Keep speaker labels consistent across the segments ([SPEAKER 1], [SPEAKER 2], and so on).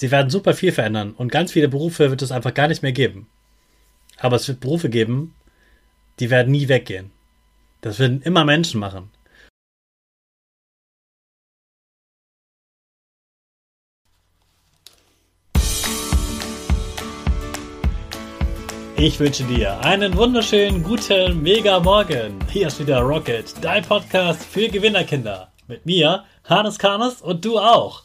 [SPEAKER 1] Sie werden super viel verändern und ganz viele Berufe wird es einfach gar nicht mehr geben. Aber es wird Berufe geben, die werden nie weggehen. Das werden immer Menschen machen. Ich wünsche dir einen wunderschönen guten Mega Morgen. Hier ist wieder Rocket, dein Podcast für Gewinnerkinder. Mit mir, Hannes Karnes und du auch.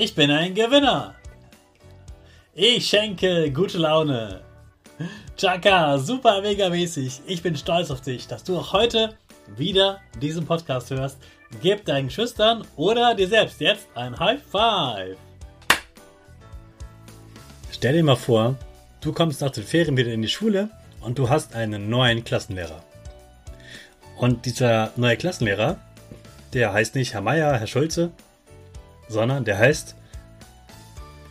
[SPEAKER 1] Ich bin ein Gewinner. Ich schenke gute Laune. Chaka, super mega mäßig. Ich bin stolz auf dich, dass du auch heute wieder diesen Podcast hörst. Gib deinen Schüchtern oder dir selbst jetzt ein High Five. Stell dir mal vor, du kommst nach den Ferien wieder in die Schule und du hast einen neuen Klassenlehrer. Und dieser neue Klassenlehrer, der heißt nicht Herr Meier, Herr Schulze, sondern der heißt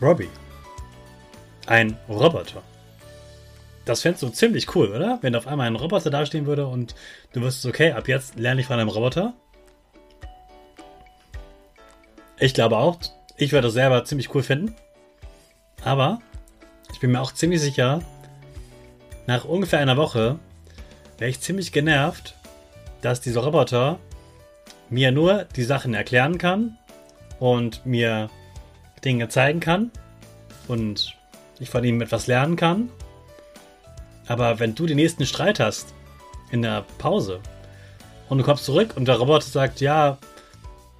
[SPEAKER 1] Robbie. Ein Roboter. Das fändest du ziemlich cool, oder? Wenn auf einmal ein Roboter dastehen würde und du wüsstest, okay, ab jetzt lerne ich von einem Roboter. Ich glaube auch, ich würde das selber ziemlich cool finden. Aber ich bin mir auch ziemlich sicher, nach ungefähr einer Woche wäre ich ziemlich genervt, dass dieser Roboter mir nur die Sachen erklären kann und mir Dinge zeigen kann und ich von ihm etwas lernen kann aber wenn du den nächsten Streit hast, in der Pause, und du kommst zurück und der Roboter sagt, ja,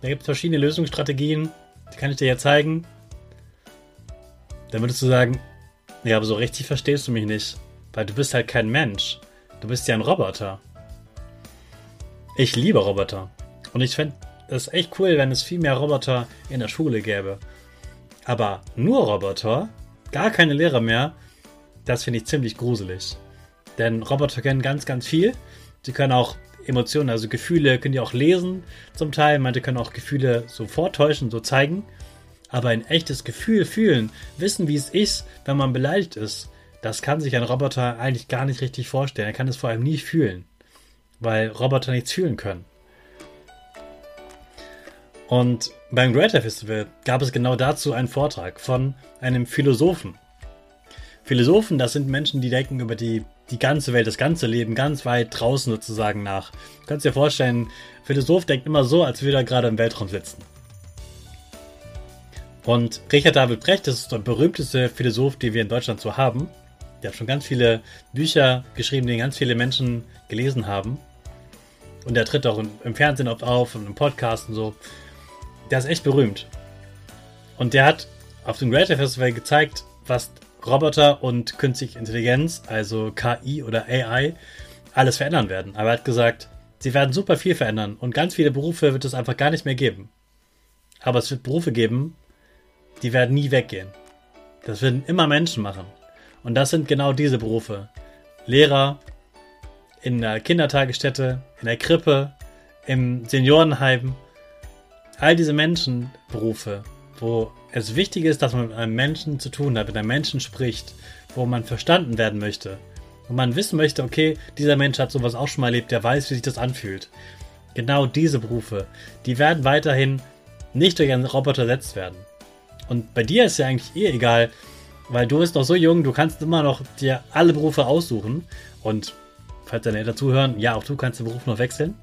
[SPEAKER 1] da gibt es verschiedene Lösungsstrategien, die kann ich dir ja zeigen, dann würdest du sagen, ja, aber so richtig verstehst du mich nicht, weil du bist halt kein Mensch. Du bist ja ein Roboter. Ich liebe Roboter. Und ich fände es echt cool, wenn es viel mehr Roboter in der Schule gäbe. Aber nur Roboter, gar keine Lehrer mehr, das finde ich ziemlich gruselig. Denn Roboter können ganz, ganz viel. Sie können auch Emotionen, also Gefühle, können die auch lesen zum Teil. Manche können auch Gefühle so vortäuschen, so zeigen. Aber ein echtes Gefühl fühlen, wissen, wie es ist, wenn man beleidigt ist, das kann sich ein Roboter eigentlich gar nicht richtig vorstellen. Er kann es vor allem nie fühlen, weil Roboter nichts fühlen können. Und beim Greater Festival gab es genau dazu einen Vortrag von einem Philosophen. Philosophen, das sind Menschen, die denken über die, die ganze Welt, das ganze Leben ganz weit draußen sozusagen nach. Du kannst dir vorstellen, Philosoph denkt immer so, als würde er gerade im Weltraum sitzen. Und Richard David Brecht, das ist der berühmteste Philosoph, den wir in Deutschland so haben. Der hat schon ganz viele Bücher geschrieben, die ganz viele Menschen gelesen haben. Und der tritt auch im Fernsehen oft auf und im Podcast und so. Der ist echt berühmt. Und der hat auf dem Greater Festival gezeigt, was Roboter und künstliche Intelligenz, also KI oder AI, alles verändern werden. Aber er hat gesagt, sie werden super viel verändern und ganz viele Berufe wird es einfach gar nicht mehr geben. Aber es wird Berufe geben, die werden nie weggehen. Das werden immer Menschen machen. Und das sind genau diese Berufe. Lehrer, in der Kindertagesstätte, in der Krippe, im Seniorenheim. All diese Menschenberufe, wo es wichtig ist, dass man mit einem Menschen zu tun hat, mit einem Menschen spricht, wo man verstanden werden möchte. Und man wissen möchte, okay, dieser Mensch hat sowas auch schon mal erlebt, der weiß, wie sich das anfühlt. Genau diese Berufe, die werden weiterhin nicht durch einen Roboter ersetzt werden. Und bei dir ist ja eigentlich eh egal, weil du bist noch so jung, du kannst immer noch dir alle Berufe aussuchen. Und falls deine Eltern zuhören, ja, auch du kannst den Beruf noch wechseln.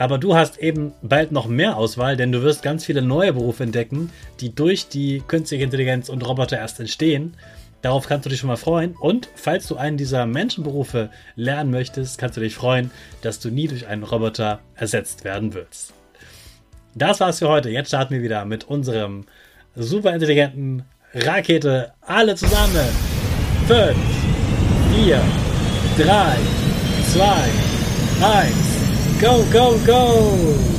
[SPEAKER 1] Aber du hast eben bald noch mehr Auswahl, denn du wirst ganz viele neue Berufe entdecken, die durch die künstliche Intelligenz und Roboter erst entstehen. Darauf kannst du dich schon mal freuen. Und falls du einen dieser Menschenberufe lernen möchtest, kannst du dich freuen, dass du nie durch einen Roboter ersetzt werden willst. Das war's für heute. Jetzt starten wir wieder mit unserem super intelligenten Rakete. Alle zusammen. 5, 4, 3, 2, 1. Go, go, go!